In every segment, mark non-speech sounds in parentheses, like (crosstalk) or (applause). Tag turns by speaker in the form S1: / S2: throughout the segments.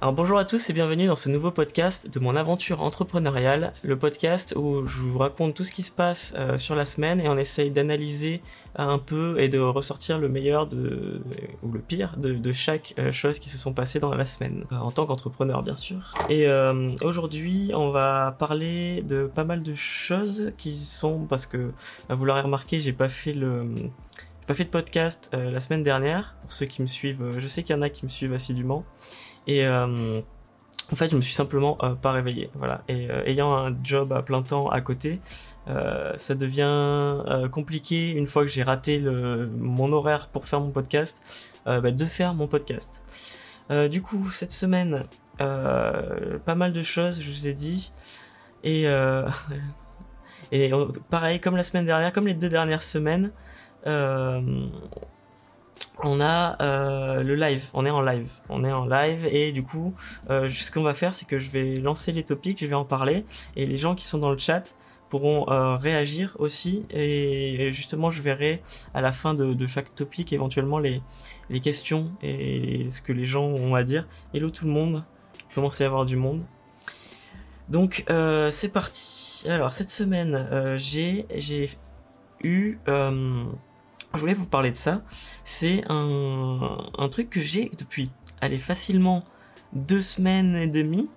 S1: Alors bonjour à tous et bienvenue dans ce nouveau podcast de mon aventure entrepreneuriale, le podcast où je vous raconte tout ce qui se passe euh, sur la semaine et on essaye d'analyser un peu et de ressortir le meilleur de, ou le pire de, chaque euh, chose qui se sont passées dans la semaine, euh, en tant qu'entrepreneur bien sûr. Et euh, aujourd'hui on va parler de pas mal de choses qui sont, parce que vous l'aurez remarqué, j'ai pas fait le pas fait de podcast euh, la semaine dernière. Pour ceux qui me suivent, euh, je sais qu'il y en a qui me suivent assidûment. Et euh, en fait, je me suis simplement euh, pas réveillé. Voilà. Et euh, ayant un job à plein temps à côté, ça devient compliqué une fois que j'ai raté mon horaire pour faire mon podcast, bah, de faire mon podcast. Du coup, cette semaine, pas mal de choses, je vous ai dit. Et, (laughs) et pareil, comme la semaine dernière, comme les deux dernières semaines, on a euh, le live, on est en live, on est en live et du coup, euh, ce qu'on va faire, c'est que je vais lancer les topics, je vais en parler et les gens qui sont dans le chat pourront euh, réagir aussi et justement, je verrai à la fin de, chaque topic éventuellement les, questions et ce que les gens ont à dire. Hello tout le monde, il commence à avoir du monde. Donc c'est parti. Alors cette semaine, j'ai eu, je voulais vous parler de ça. C'est un, truc que j'ai depuis, allez, facilement deux semaines et demie.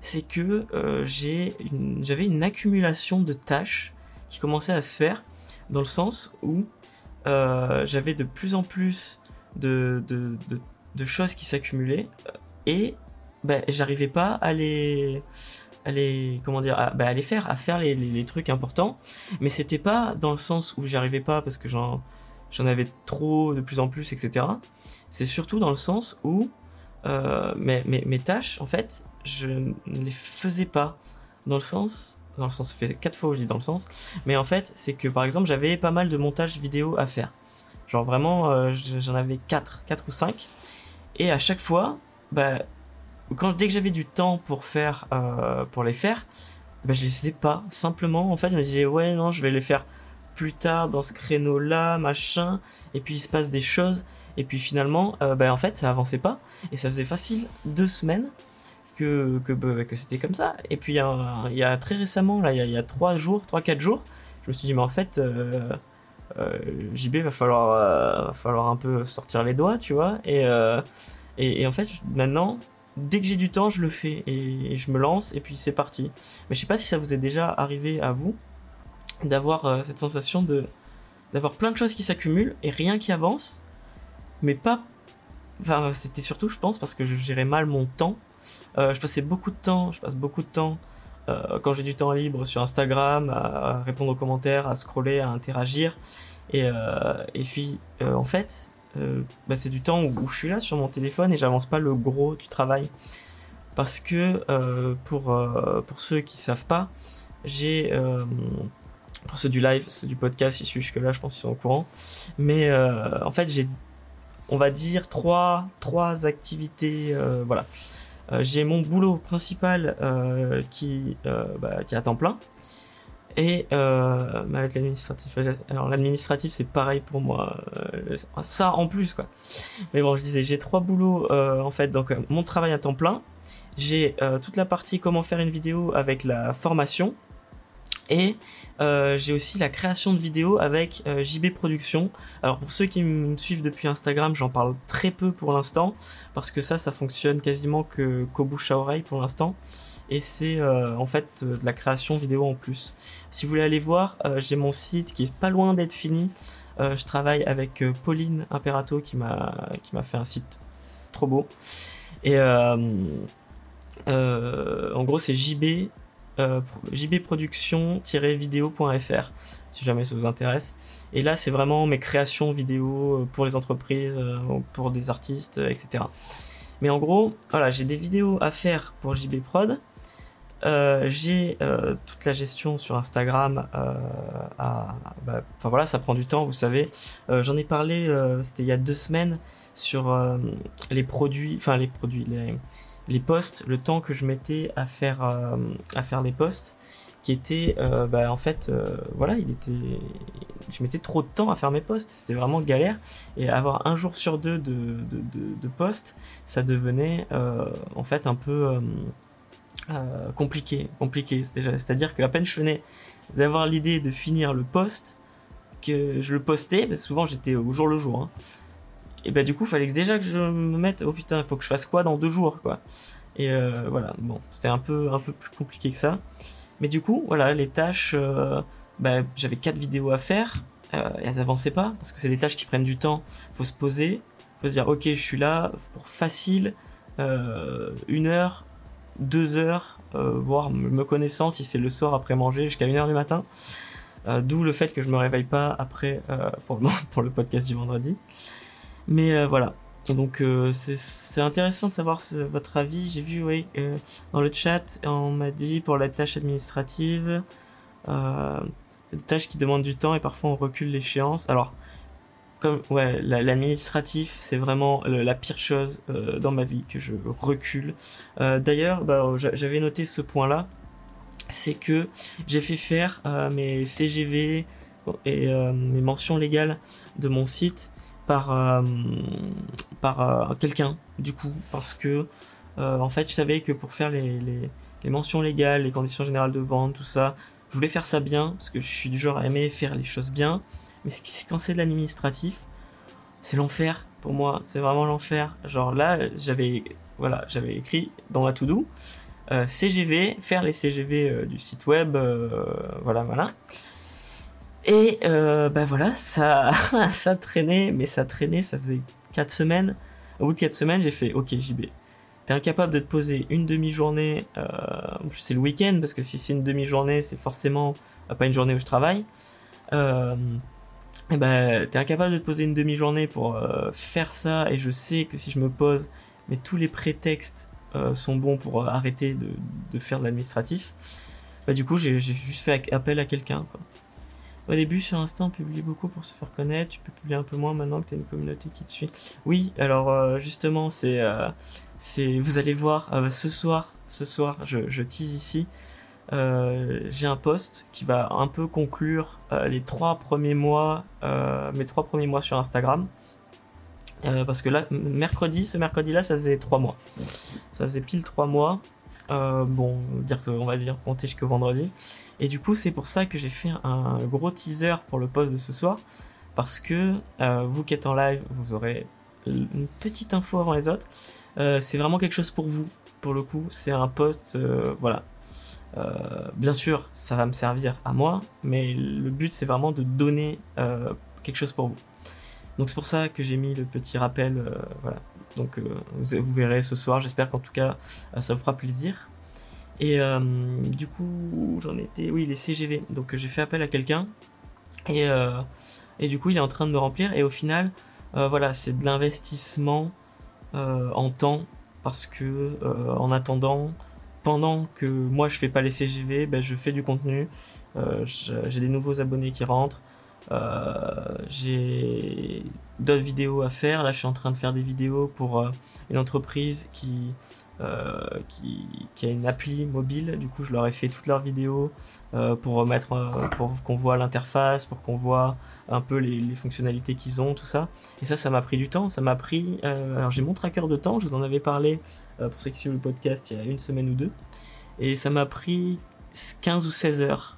S1: C'est que euh, j'avais une accumulation de tâches qui commençait à se faire dans le sens où euh, j'avais de plus en plus de, de, choses qui s'accumulaient euh, et ben, j'arrivais pas à les à les comment dire à, ben, à les faire à faire les, les, les trucs importants mais c'était pas dans le sens où j'y arrivais pas parce que j'en j'en avais trop de plus en plus etc c'est surtout dans le sens où euh, mes, mes, tâches en fait je ne les faisais pas. Dans le sens dans le sens ça fait quatre fois où je dis dans le sens mais en fait c'est que par exemple j'avais pas mal de montage vidéo à faire. Genre vraiment euh, j'en avais quatre quatre ou cinq. Et à chaque fois bah quand dès que j'avais du temps pour faire euh, pour les faire bah, je les faisais pas. Simplement en fait je me disais ouais non je vais les faire plus tard dans ce créneau là machin. Et puis il se passe des choses. Et puis finalement euh, bah, en fait ça avançait pas. Et ça faisait facile deux semaines que que, bah, que c'était comme ça. Et puis il y, a, très récemment là il y a, trois jours trois quatre jours je me suis dit mais en fait euh, euh, JB va falloir va falloir un peu sortir les doigts tu vois. Et et, et en fait maintenant dès que j'ai du temps je le fais. Et je me lance. Et puis c'est parti. Mais je sais pas si ça vous est déjà arrivé à vous d'avoir euh, cette sensation de d'avoir plein de choses qui s'accumulent et rien qui avance mais pas enfin c'était surtout je pense parce que je gérais mal mon temps. Euh, je passais beaucoup de temps je passe beaucoup de temps euh, quand j'ai du temps libre sur Instagram à, répondre aux commentaires à scroller à interagir. Et, et puis en fait bah, c'est du temps où, où je suis là sur mon téléphone et j'avance pas le gros du travail. Parce que pour pour ceux qui savent pas j'ai pour ceux du live ceux du podcast ils suivent jusque là je pense qu'ils sont au courant. Mais euh, en fait j'ai on va dire trois trois activités euh, voilà. Euh, j'ai mon boulot principal qui bah, qui est à temps plein. Et avec l'administratif alors l'administratif c'est pareil pour moi ça en plus quoi. Mais bon je disais j'ai trois boulots en fait. Donc mon travail à temps plein. J'ai toute la partie comment faire une vidéo avec la formation et euh, j'ai aussi la création de vidéos avec euh, JB Productions. Alors pour ceux qui me suivent depuis Instagram, j'en parle très peu pour l'instant parce que ça, ça fonctionne quasiment qu'au bouche à oreille pour l'instant. Et c'est euh, en fait de la création vidéo en plus. Si vous voulez aller voir, j'ai mon site qui est pas loin d'être fini. Je travaille avec Pauline Imperato qui m'a qui m'a fait un site trop beau. Et en gros, c'est JB euh, jbproduction-vidéo.fr si jamais ça vous intéresse. Et là, c'est vraiment mes créations vidéo euh, pour les entreprises, euh, pour des artistes, etc. Mais en gros, voilà, j'ai des vidéos à faire pour JB Prod. Euh, j'ai toute la gestion sur Instagram. euh, à- bah, voilà, ça prend du temps, vous savez. J'en ai parlé, c'était il y a deux semaines, sur les produits, enfin les produits, les, les posts, le temps que je mettais à faire, euh, à faire les posts. qui était, bah, en fait, voilà, il était, je mettais trop de temps à faire mes posts, c'était vraiment galère, et avoir un jour sur deux de, de, de, posts, ça devenait en fait un peu compliqué, compliqué. C'est-à-dire que à peine je venais d'avoir l'idée de finir le post, que je le postais, parce souvent j'étais au jour le jour. Hein. Et bah du coup, fallait déjà que je me mette, oh putain, faut que je fasse quoi dans deux jours, quoi. Et euh, voilà, bon, c'était un peu, un peu plus compliqué que ça. Mais du coup, voilà, les tâches, euh, bah, j'avais quatre vidéos à faire, euh, elles avançaient pas, parce que c'est des tâches qui prennent du temps. Faut se poser, faut se dire, ok, je suis là pour facile, une heure, deux heures, voire me connaissant si c'est le soir après manger jusqu'à une heure du matin. Euh, d'où le fait que je me réveille pas après euh, pour, (laughs) pour le podcast du vendredi. Mais euh, voilà. Donc c'est intéressant de savoir votre avis. J'ai vu oui, dans le chat, on m'a dit pour la tâche administrative, des tâches qui demandent du temps et parfois on recule l'échéance. Alors, comme ouais, l'administratif, c'est vraiment la pire chose dans ma vie que je recule. D'ailleurs, bah, j'avais noté ce point-là c'est que j'ai fait faire euh, mes CGV et euh, mes mentions légales de mon site par, euh, par quelqu'un, du coup, parce que en fait, je savais que pour faire les, les, mentions légales, les conditions générales de vente, tout ça, je voulais faire ça bien, parce que je suis du genre à aimer faire les choses bien, mais quand c'est de l'administratif, c'est l'enfer pour moi, c'est vraiment l'enfer. Genre là, j'avais voilà, écrit dans la to-do, euh, CGV, faire les CGV euh, du site web, euh, voilà, voilà. Et ben voilà, ça, (laughs) ça traînait, mais ça traînait, ça faisait 4 semaines. Au bout de 4 semaines, j'ai fait OK, JB. T'es incapable de te poser une demi-journée, euh, c'est le week-end, parce que si c'est une demi-journée, c'est forcément pas une journée où je travaille. Euh, et ben, t'es incapable de te poser une demi-journée pour faire ça, et je sais que si je me pose, mais tous les prétextes euh, sont bons pour euh, arrêter de, faire de l'administratif, bah, du coup j'ai juste fait appel à quelqu'un. Au début sur Insta on publie beaucoup pour se faire connaître, tu peux publier un peu moins maintenant que tu as une communauté qui te suit. Oui, alors euh, justement c'est... c'est vous allez voir ce soir, ce soir je, je tease ici, j'ai un post qui va un peu conclure les trois premiers mois, mes trois premiers mois sur Instagram. Euh, parce que là, mercredi, ce mercredi-là, ça faisait 3 mois. Ça faisait pile 3 mois. Euh, bon, dire qu'on va dire compter jusqu'au vendredi. Et du coup, c'est pour ça que j'ai fait un gros teaser pour le post de ce soir. Parce que euh, vous qui êtes en live, vous aurez une petite info avant les autres. c'est vraiment quelque chose pour vous. Pour le coup, c'est un post, voilà. bien sûr, ça va me servir à moi, mais le but c'est vraiment de donner quelque chose pour vous. Donc c'est pour ça que j'ai mis le petit rappel. Euh, voilà. Donc euh, vous, verrez ce soir. J'espère qu'en tout cas euh, ça vous fera plaisir. Et du coup, j'en étais. Oui, les CGV. Donc j'ai fait appel à quelqu'un. Et, et du coup, il est en train de me remplir. Et au final, voilà, c'est de l'investissement en temps. Parce que en attendant, pendant que moi je fais pas les CGV, ben, je fais du contenu. j'ai des nouveaux abonnés qui rentrent. Euh, j'ai d'autres vidéos à faire. Là, je suis en train de faire des vidéos pour euh, une entreprise qui, euh, qui, qui, a une appli mobile. Du coup, je leur ai fait toutes leurs vidéos pour remettre, pour qu'on voit l'interface, pour qu'on voit un peu les, les fonctionnalités qu'ils ont, tout ça. Et ça, ça m'a pris du temps. Ça m'a pris. alors, j'ai mon tracker de temps. Je vous en avais parlé pour ceux qui suivent le podcast il y a une semaine ou deux. Et ça m'a pris 15 ou 16 heures.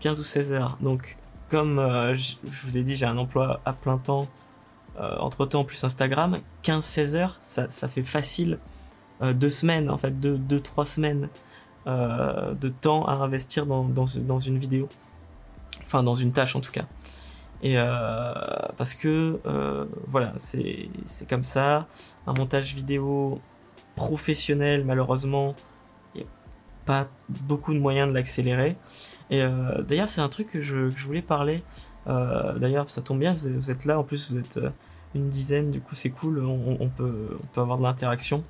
S1: 15 ou 16 heures. Donc, comme euh, je, vous l'ai dit, j'ai un emploi à plein temps, euh, entre temps plus Instagram, 15-16 heures, ça, fait facile euh, deux semaines, en fait, deux, deux trois semaines de temps à investir dans, dans, une vidéo. Enfin, dans une tâche en tout cas. Et parce que voilà, c'est comme ça. Un montage vidéo professionnel, malheureusement, il n'y a pas beaucoup de moyens de l'accélérer. Et euh, d'ailleurs, c'est un truc que je, voulais parler. Euh, d'ailleurs, ça tombe bien, vous êtes, là, en plus, vous êtes euh, une dizaine, du coup, c'est cool, on, peut, avoir de l'interaction.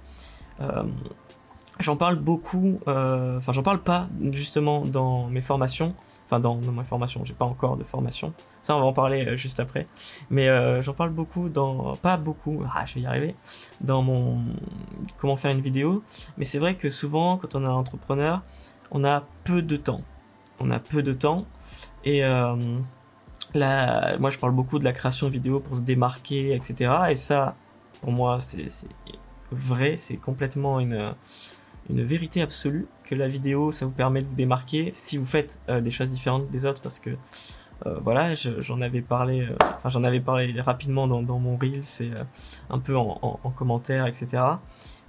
S1: j'en parle beaucoup, enfin, j'en parle pas justement dans mes formations, enfin, dans, dans mes formations, j'ai pas encore de formation. Ça, on va en parler juste après. Mais j'en parle beaucoup dans, pas beaucoup, ah, je vais y arriver, dans mon comment faire une vidéo. Mais c'est vrai que souvent, quand on est entrepreneur, on a peu de temps on a peu de temps. Et là, moi, je parle beaucoup de la création vidéo pour se démarquer, etc. Et ça, pour moi, c'est vrai, c'est complètement une, une vérité absolue que la vidéo, ça vous permet de vous démarquer si vous faites des choses différentes des autres, parce que euh, voilà, j'en avais parlé, euh, j'en avais parlé rapidement dans, mon reel, c'est euh, un peu en, commentaire, etc.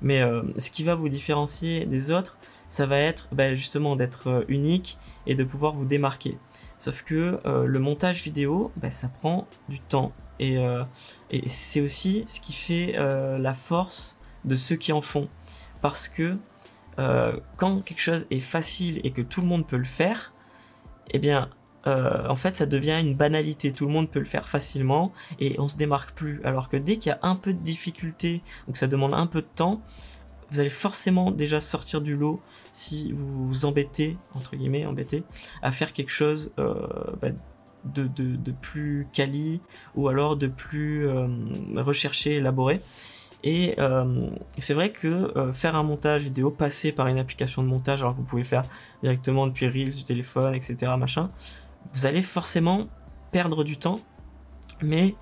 S1: Mais ce qui va vous différencier des autres, ça va être bah, justement d'être unique et de pouvoir vous démarquer. Sauf que le montage vidéo, bah, ça prend du temps. Et c'est aussi ce qui fait la force de ceux qui en font. Parce que quand quelque chose est facile et que tout le monde peut le faire, eh bien, euh, en fait, ça devient une banalité. Tout le monde peut le faire facilement et on se démarque plus. Alors que dès qu'il y a un peu de difficulté ou que ça demande un peu de temps, vous allez forcément déjà sortir du lot si vous vous embêtez, entre guillemets, embêtez, à faire quelque chose euh, bah, de, plus quali ou alors de plus euh, recherché, élaboré. Et c'est vrai que faire un montage vidéo, passer par une application de montage, alors que vous pouvez faire directement depuis Reels du téléphone, etc., machin, vous allez forcément perdre du temps, mais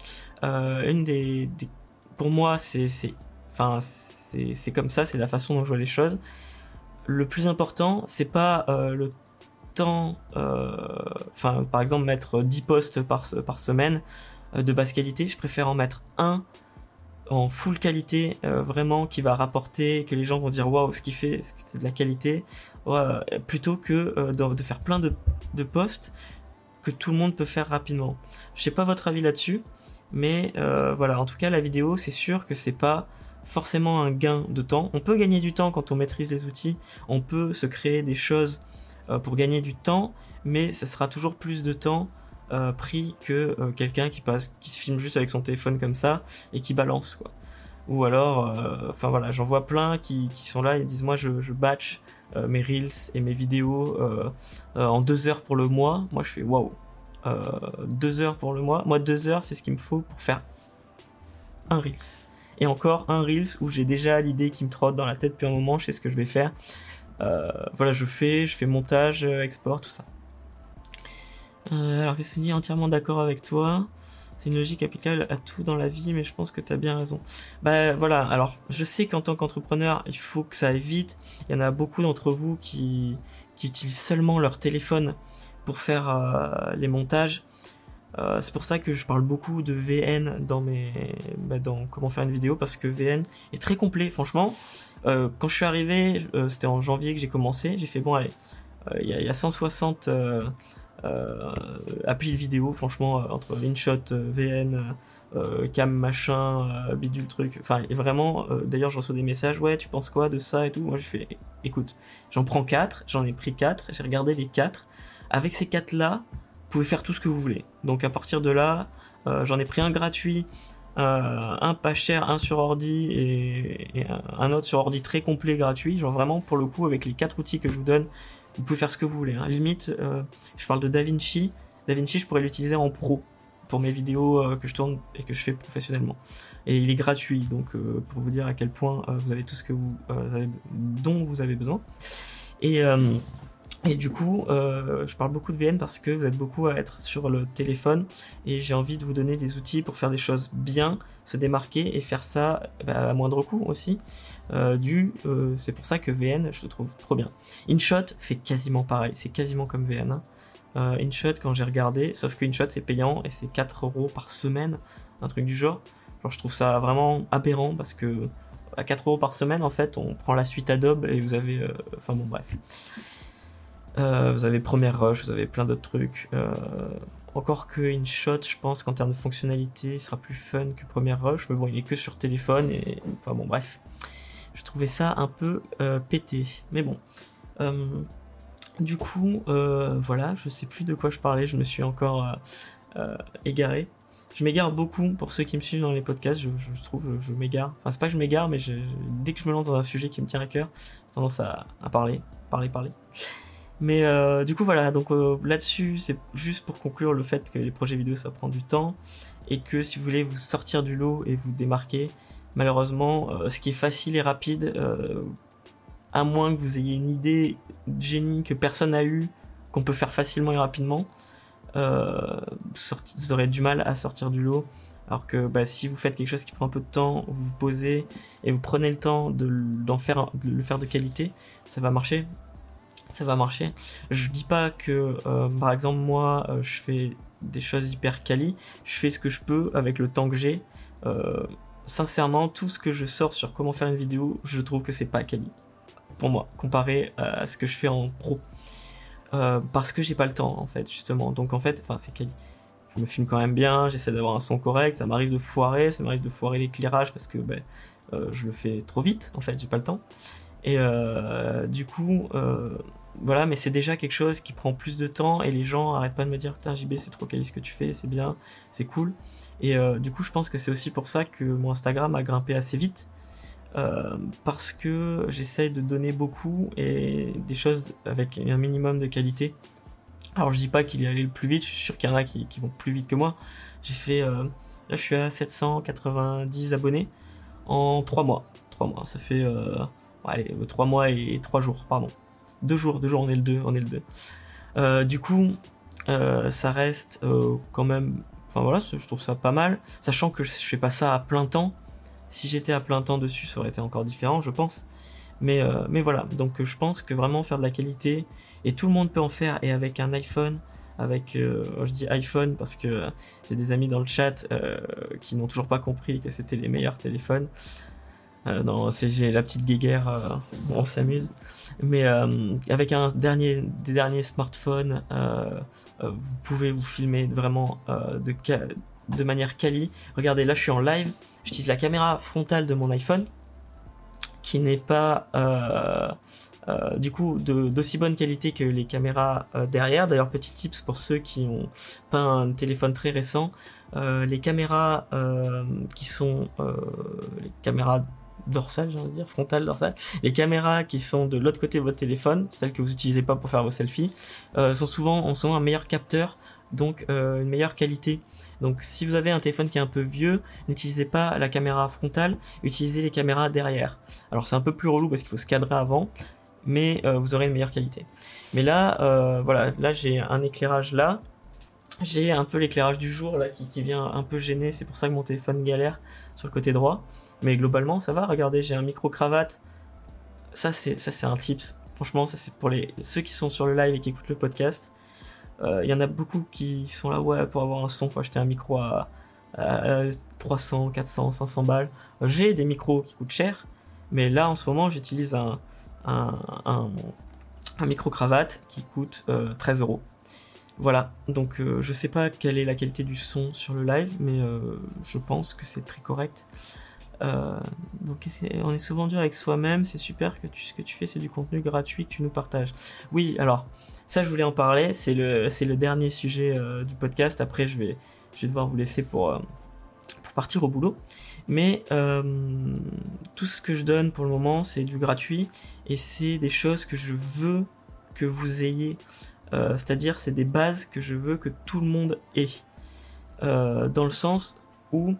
S1: euh, une des, pour moi c'est enfin comme ça, c'est la façon dont je vois les choses. Le plus important, c'est pas euh, le temps, euh, enfin par exemple mettre 10 posts par, par semaine de basse qualité, je préfère en mettre un en full qualité, vraiment qui va rapporter, que les gens vont dire waouh ce qu'il fait, c'est de la qualité, plutôt que de, faire plein de, de posts que tout le monde peut faire rapidement. Je sais pas votre avis là-dessus, mais euh, voilà, en tout cas la vidéo, c'est sûr que c'est pas forcément un gain de temps. On peut gagner du temps quand on maîtrise les outils, on peut se créer des choses euh, pour gagner du temps, mais ça sera toujours plus de temps euh, pris que quelqu'un qui passe, qui se filme juste avec son téléphone comme ça et qui balance quoi. Ou alors, enfin voilà, j'en vois plein qui, sont là et disent moi je, je batch mes reels et mes vidéos euh, euh, en deux heures pour le mois. Moi, je fais waouh, deux heures pour le mois. Moi, deux heures, c'est ce qu'il me faut pour faire un reels. Et encore un reels où j'ai déjà l'idée qui me trotte dans la tête depuis un moment. Je sais ce que je vais faire. voilà, je fais, je fais montage, export, tout ça. alors, qu'est-ce entièrement d'accord avec toi c'est une logique applicable à tout dans la vie, mais je pense que tu as bien raison. Bah voilà, alors je sais qu'en tant qu'entrepreneur, il faut que ça aille vite. Il y en a beaucoup d'entre vous qui, utilisent seulement leur téléphone pour faire euh, les montages. Euh, c'est pour ça que je parle beaucoup de VN dans mes bah, dans comment faire une vidéo parce que VN est très complet franchement euh, quand je suis arrivé c'était en janvier que j'ai commencé j'ai fait bon allez il y, a 160 euh, appli vidéo, franchement, euh, entre InShot, euh, VN, cam machin, bidule truc. Enfin, vraiment, d'ailleurs, je reçois des messages, ouais, tu penses quoi de ça et tout. Moi, je fais, écoute, j'en prends 4, j'en ai pris 4, j'ai regardé les 4. Avec ces 4 là, vous pouvez faire tout ce que vous voulez. Donc, à partir de là, j'en ai pris un gratuit, un pas cher, un sur ordi et, un autre sur ordi très complet gratuit. Genre vraiment pour le coup avec les quatre outils que je vous donne, vous pouvez faire ce que vous voulez. Hein. Limite, euh, je parle de DaVinci. DaVinci, je pourrais l'utiliser en pro pour mes vidéos euh, que je tourne et que je fais professionnellement. Et il est gratuit, donc euh, pour vous dire à quel point vous avez tout ce dont vous avez besoin. Et et du coup, je parle beaucoup de VN parce que vous êtes beaucoup à être sur le téléphone et j'ai envie de vous donner des outils pour faire des choses bien, se démarquer et faire ça bah, à moindre coût aussi. Euh, du, euh, c'est pour ça que VN, je le trouve trop bien. InShot fait quasiment pareil, c'est quasiment comme VN. Hein. Euh, InShot, quand j'ai regardé, sauf que InShot c'est payant et c'est 4 euros par semaine, un truc du genre. Je trouve ça vraiment aberrant parce que à 4 euros par semaine, en fait, on prend la suite Adobe et vous avez. Enfin bon, bref. vous avez Premiere Rush, vous avez plein d'autres trucs. encore que InShot, je pense qu'en termes de fonctionnalité, il sera plus fun que Premiere Rush, mais bon, il est que sur téléphone et. Enfin bon, bref je trouvais ça un peu euh, pété. Mais bon. Euh, du coup, euh, voilà, je sais plus de quoi je parlais, je me suis encore égaré. Je m'égare beaucoup pour ceux qui me suivent dans les podcasts, je, trouve, je, m'égare. Enfin, c'est pas que je m'égare, mais dès que je me lance dans un sujet qui me tient à cœur, j'ai tendance à, parler, parler, parler. Mais du coup, voilà, donc là-dessus, c'est juste pour conclure le fait que les projets vidéo, ça prend du temps. Et que si vous voulez vous sortir du lot et vous démarquer, Malheureusement, euh, ce qui est facile et rapide, euh, à moins que vous ayez une idée de génie que personne n'a eu, qu'on peut faire facilement et rapidement, euh, vous aurez du mal à sortir du lot. Alors que bah, si vous faites quelque chose qui prend un peu de temps, vous vous posez et vous prenez le temps de, le faire de qualité, ça va marcher. Ça va marcher. Je dis pas que, par exemple, moi, je fais des choses hyper quali. Je fais ce que je peux avec le temps que j'ai. Sincèrement, tout ce que je sors sur comment faire une vidéo, je trouve que c'est pas quali. Pour moi, comparé à ce que je fais en pro. Euh, parce que j'ai pas le temps en fait justement donc en fait enfin c'est je me filme quand même bien j'essaie d'avoir un son correct ça m'arrive de foirer ça m'arrive de foirer l'éclairage parce que ben, euh, je le fais trop vite en fait j'ai pas le temps et euh, du coup voilà mais c'est déjà quelque chose qui prend plus de temps et les gens arrêtent pas de me dire putain JB c'est trop quali ce que tu fais c'est bien c'est cool et du coup je pense que c'est aussi pour ça que mon Instagram a grimpé assez vite euh, parce que j'essaye de donner beaucoup et des choses avec un minimum de qualité. Alors je dis pas qu'il est allé le plus vite, je suis sûr qu'il y en a qui, vont plus vite que moi. J'ai fait, euh, là je suis à 790 abonnés en 3 mois. 3 mois, ça fait euh, allez, 3 mois et 3 jours, pardon. 2 jours, 2 jours, on est le 2, on est le 2. du coup, ça reste quand même, enfin voilà, je trouve ça pas mal, sachant que je fais pas ça à plein temps. Si j'étais à plein temps dessus, ça aurait été encore différent, je pense. Mais, euh, mais voilà, donc je pense que vraiment faire de la qualité, et tout le monde peut en faire, et avec un iPhone, avec, euh, je dis iPhone parce que j'ai des amis dans le chat euh, qui n'ont toujours pas compris que c'était les meilleurs téléphones. Non, c'est j'ai la petite guéguerre, on s'amuse. Mais avec un dernier, des derniers smartphones, vous pouvez vous filmer vraiment de, de manière quali. Regardez, là je suis en live, j'utilise la caméra frontale de mon iPhone, qui n'est pas euh, euh, du coup d'aussi bonne qualité que les caméras euh, derrière. D'ailleurs, petit tips pour ceux qui n'ont pas un téléphone très récent, les caméras qui sont les caméras dorsales, j'ai envie de dire, frontales, dorsales, les caméras qui sont de l'autre côté de votre téléphone, celles que vous n'utilisez pas pour faire vos selfies, sont souvent en sont un meilleur capteur, donc une meilleure qualité donc si vous avez un téléphone qui est un peu vieux, n'utilisez pas la caméra frontale, utilisez les caméras derrière. Alors c'est un peu plus relou parce qu'il faut se cadrer avant, mais euh, vous aurez une meilleure qualité. Mais là, euh, voilà, là j'ai un éclairage là. J'ai un peu l'éclairage du jour là qui, vient un peu gêner, c'est pour ça que mon téléphone galère sur le côté droit. Mais globalement ça va, regardez, j'ai un micro cravate. Ça c'est ça c'est un tips. Franchement, ça c'est pour les ceux qui sont sur le live et qui écoutent le podcast. Il euh, y en a beaucoup qui sont là, ouais, pour avoir un son, faut acheter un micro à, 300, 400, 500 balles. J'ai des micros qui coûtent cher, mais là en ce moment j'utilise un, un, micro cravate qui coûte 13 euh, euros. Voilà, donc euh, je sais pas quelle est la qualité du son sur le live, mais je pense que c'est très correct. Donc on est souvent dur avec soi-même, c'est super que tu, ce que tu fais c'est du contenu gratuit que tu nous partages. Oui, alors ça, je voulais en parler. C'est le, dernier sujet euh, du podcast. Après, je vais, je vais devoir vous laisser pour, euh, pour partir au boulot. Mais euh, tout ce que je donne pour le moment, c'est du gratuit et c'est des choses que je veux que vous ayez. c'est-à-dire, c'est des bases que je veux que tout le monde ait. dans le sens où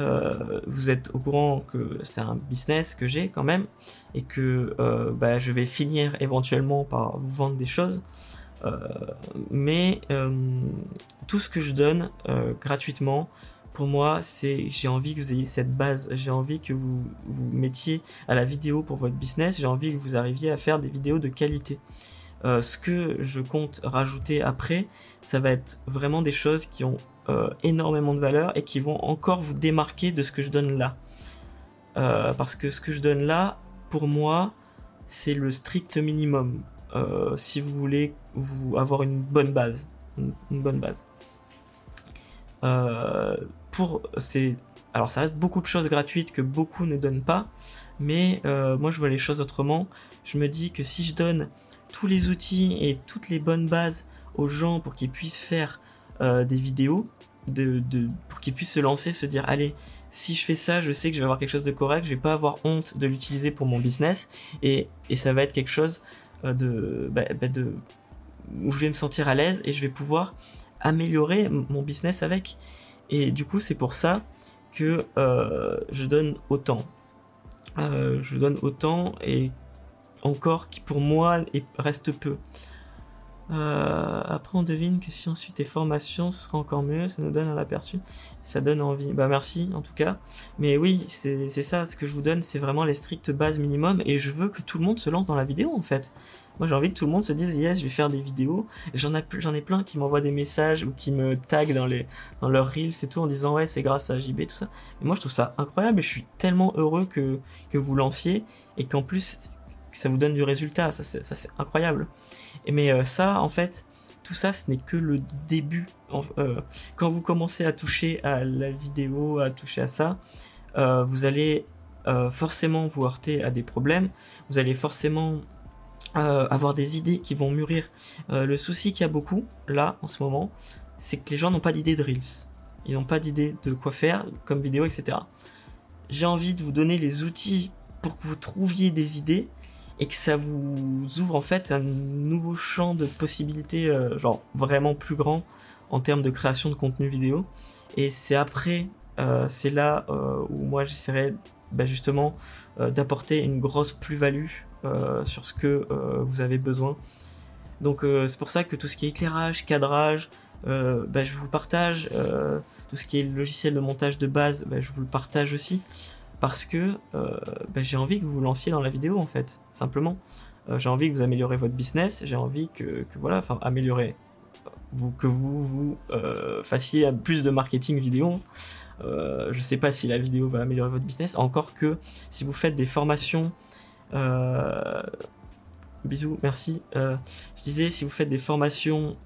S1: euh, vous êtes au courant que c'est un business que j'ai quand même et que euh, bah, je vais finir éventuellement par vous vendre des choses. Euh, mais tout ce que je donne gratuitement, pour moi, c'est j'ai envie que vous ayez cette base, j'ai envie que vous vous mettiez à la vidéo pour votre business, j'ai envie que vous arriviez à faire des vidéos de qualité. ce que je compte rajouter après, ça va être vraiment des choses qui ont euh, énormément de valeur et qui vont encore vous démarquer de ce que je donne là. Euh, parce que ce que je donne là, pour moi, c'est le strict minimum. Euh, si vous voulez vous avoir une bonne base, une, bonne base. pour c'est alors ça reste beaucoup de choses gratuites que beaucoup ne donnent pas, mais moi je vois les choses autrement. Je me dis que si je donne tous les outils et toutes les bonnes bases aux gens pour qu'ils puissent faire euh, des vidéos pour qu'ils puissent se lancer, se dire allez, si je fais ça, je sais que je vais avoir quelque chose de correct, je vais pas avoir honte de l'utiliser pour mon business et, ça va être quelque chose euh, de, bah, bah, de où je vais me sentir à l'aise et je vais pouvoir améliorer mon business avec. Et du coup, c'est pour ça que euh, je donne autant. je donne autant et encore qui pour moi reste peu. Euh, après, on devine que si on suit tes formations, ce sera encore mieux. Ça nous donne un aperçu. Ça donne envie. Bah, merci en tout cas. Mais oui, c'est ça. Ce que je vous donne, c'est vraiment les strictes bases minimum. Et je veux que tout le monde se lance dans la vidéo en fait. Moi, j'ai envie que tout le monde se dise yes, je vais faire des vidéos. J'en ai, plein qui m'envoient des messages ou qui me taguent dans, dans leurs reels et tout en disant ouais, c'est grâce à JB, tout ça. Et moi, je trouve ça incroyable et je suis tellement heureux que, que vous lanciez et qu'en plus, ça vous donne du résultat. Ça, c'est incroyable. Mais euh, ça, en fait, tout ça, ce n'est que le début. Euh, quand vous commencez à toucher à la vidéo, à toucher à ça, euh, vous allez forcément vous heurter à des problèmes. Vous allez forcément avoir des idées qui vont mûrir. le souci qu'il y a beaucoup, là, en ce moment, c'est que les gens n'ont pas d'idée de Reels. Ils n'ont pas d'idée de quoi faire comme vidéo, etc. J'ai envie de vous donner les outils pour que vous trouviez des idées et que ça vous ouvre en fait un nouveau champ de possibilités, euh, genre vraiment plus grand en termes de création de contenu vidéo. Et c'est après, euh, c'est là euh, où moi j'essaierai bah, justement d'apporter une grosse plus-value sur ce que vous avez besoin. Donc c'est pour ça que tout ce qui est éclairage, cadrage, bah, je vous partage. tout ce qui est logiciel de montage de base, bah, je vous le partage aussi parce que euh, ben, j'ai envie que vous vous lanciez dans la vidéo en fait, simplement. Euh, j'ai envie que vous améliorez votre business, j'ai envie que, voilà, enfin améliorer, vous, que vous vous euh, fassiez plus de marketing vidéo. je sais pas si la vidéo va améliorer votre business, encore que si vous faites des formations, bisous, merci. je disais si vous faites des formations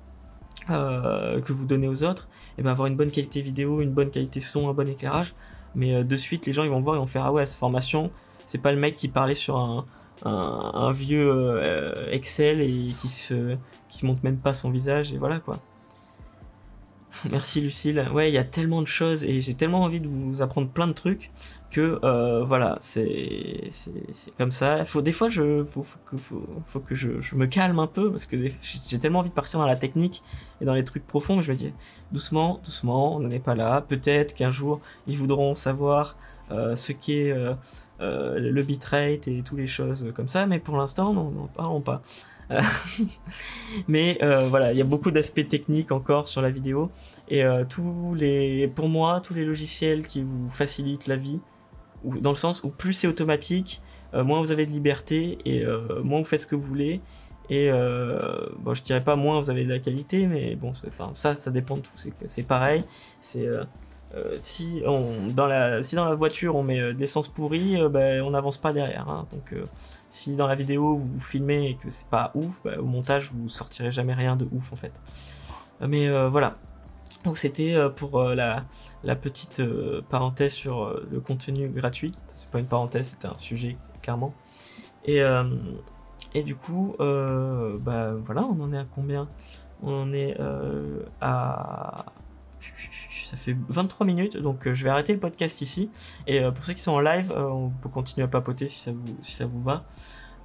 S1: que vous donnez aux autres, et eh ben avoir une bonne qualité vidéo, une bonne qualité son, un bon éclairage, mais euh, de suite les gens ils vont voir ils vont faire ah ouais cette formation c'est pas le mec qui parlait sur un, un, vieux euh, Excel et qui se qui montre même pas son visage et voilà quoi (laughs) Merci Lucille. Ouais, il y a tellement de choses et j'ai tellement envie de vous apprendre plein de trucs que euh, voilà, c'est comme ça. Faut des fois je faut, faut, que je, je, me calme un peu parce que j'ai tellement envie de partir dans la technique et dans les trucs profonds. Mais je me dis doucement, doucement, on n'en est pas là. Peut-être qu'un jour ils voudront savoir euh, ce qu'est euh, euh, le bitrate et toutes les choses comme ça, mais pour l'instant, non, non, parlons pas. (laughs) mais euh, voilà, il y a beaucoup d'aspects techniques encore sur la vidéo. Et euh, tous les, pour moi, tous les logiciels qui vous facilitent la vie, dans le sens où plus c'est automatique, euh, moins vous avez de liberté et moins vous faites ce que vous voulez. Et bon, je dirais pas moins vous avez de la qualité, mais bon, ça, ça dépend de tout. C'est pareil. C'est si on, dans la si dans la voiture on met de l'essence pourrie, ben, on n'avance pas derrière. Hein. donc si dans la vidéo vous filmez et que c'est pas ouf, bah, au montage vous sortirez jamais rien de ouf en fait. Euh, mais euh, voilà. Donc c'était euh, pour la, petite parenthèse sur le contenu gratuit. C'est pas une parenthèse, c'était un sujet clairement. Et, et du coup, bah voilà, on en est à combien? On en est à ça fait 23 minutes, donc je vais arrêter le podcast ici. Et pour ceux qui sont en live, on peut continuer à papoter si ça vous, si ça vous va.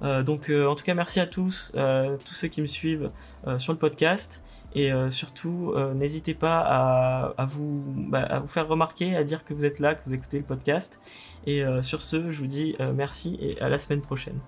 S1: Euh, donc euh, en tout cas merci à tous, euh, tous ceux qui me suivent sur le podcast et surtout n'hésitez pas à, vous, bah, à vous faire remarquer, à dire que vous êtes là, que vous écoutez le podcast. Et sur ce, je vous dis merci et à la semaine prochaine.